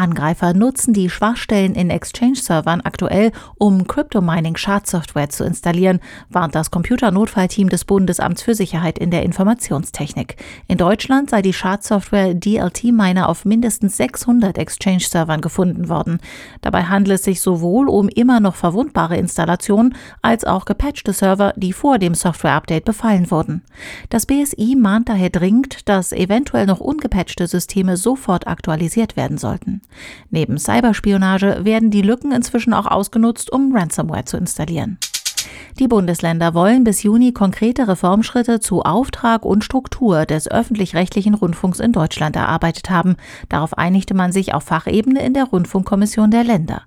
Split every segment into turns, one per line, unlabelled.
Angreifer nutzen die Schwachstellen in Exchange-Servern aktuell, um Crypto-Mining-Schadsoftware zu installieren, warnt das Computernotfallteam des Bundesamts für Sicherheit in der Informationstechnik. In Deutschland sei die Schadsoftware DLT-Miner auf mindestens 600 Exchange-Servern gefunden worden. Dabei handelt es sich sowohl um immer noch verwundbare Installationen als auch gepatchte Server, die vor dem Software-Update befallen wurden. Das BSI mahnt daher dringend, dass eventuell noch ungepatchte Systeme sofort aktualisiert werden sollten. Neben Cyberspionage werden die Lücken inzwischen auch ausgenutzt, um Ransomware zu installieren. Die Bundesländer wollen bis Juni konkrete Reformschritte zu Auftrag und Struktur des öffentlich-rechtlichen Rundfunks in Deutschland erarbeitet haben. Darauf einigte man sich auf Fachebene in der Rundfunkkommission der Länder.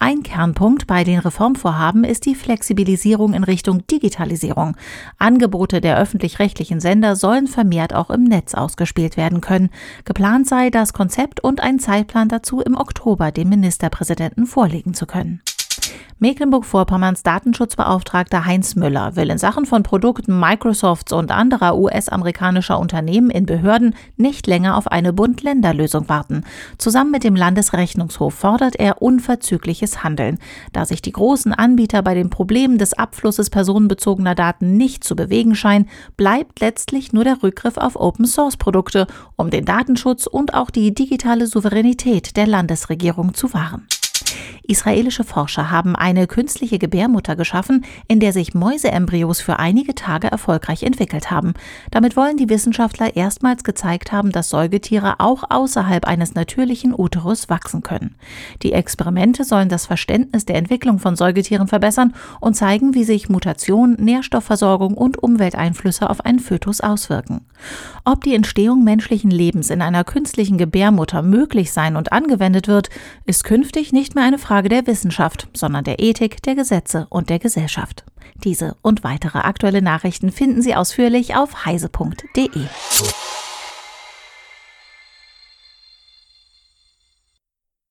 Ein Kernpunkt bei den Reformvorhaben ist die Flexibilisierung in Richtung Digitalisierung. Angebote der öffentlich-rechtlichen Sender sollen vermehrt auch im Netz ausgespielt werden können. Geplant sei, das Konzept und ein Zeitplan dazu im Oktober dem Ministerpräsidenten vorlegen zu können. Mecklenburg-Vorpommerns Datenschutzbeauftragter Heinz Müller will in Sachen von Produkten Microsofts und anderer US-amerikanischer Unternehmen in Behörden nicht länger auf eine Bund-Länder-Lösung warten. Zusammen mit dem Landesrechnungshof fordert er unverzügliches Handeln. Da sich die großen Anbieter bei den Problemen des Abflusses personenbezogener Daten nicht zu bewegen scheinen, bleibt letztlich nur der Rückgriff auf Open-Source-Produkte, um den Datenschutz und auch die digitale Souveränität der Landesregierung zu wahren. Israelische Forscher haben eine künstliche Gebärmutter geschaffen, in der sich Mäuseembryos für einige Tage erfolgreich entwickelt haben. Damit wollen die Wissenschaftler erstmals gezeigt haben, dass Säugetiere auch außerhalb eines natürlichen Uterus wachsen können. Die Experimente sollen das Verständnis der Entwicklung von Säugetieren verbessern und zeigen, wie sich Mutation, Nährstoffversorgung und Umwelteinflüsse auf einen Fötus auswirken. Ob die Entstehung menschlichen Lebens in einer künstlichen Gebärmutter möglich sein und angewendet wird, ist künftig nicht mehr eine Frage Frage der Wissenschaft, sondern der Ethik, der Gesetze und der Gesellschaft. Diese und weitere aktuelle Nachrichten finden Sie ausführlich auf heise.de.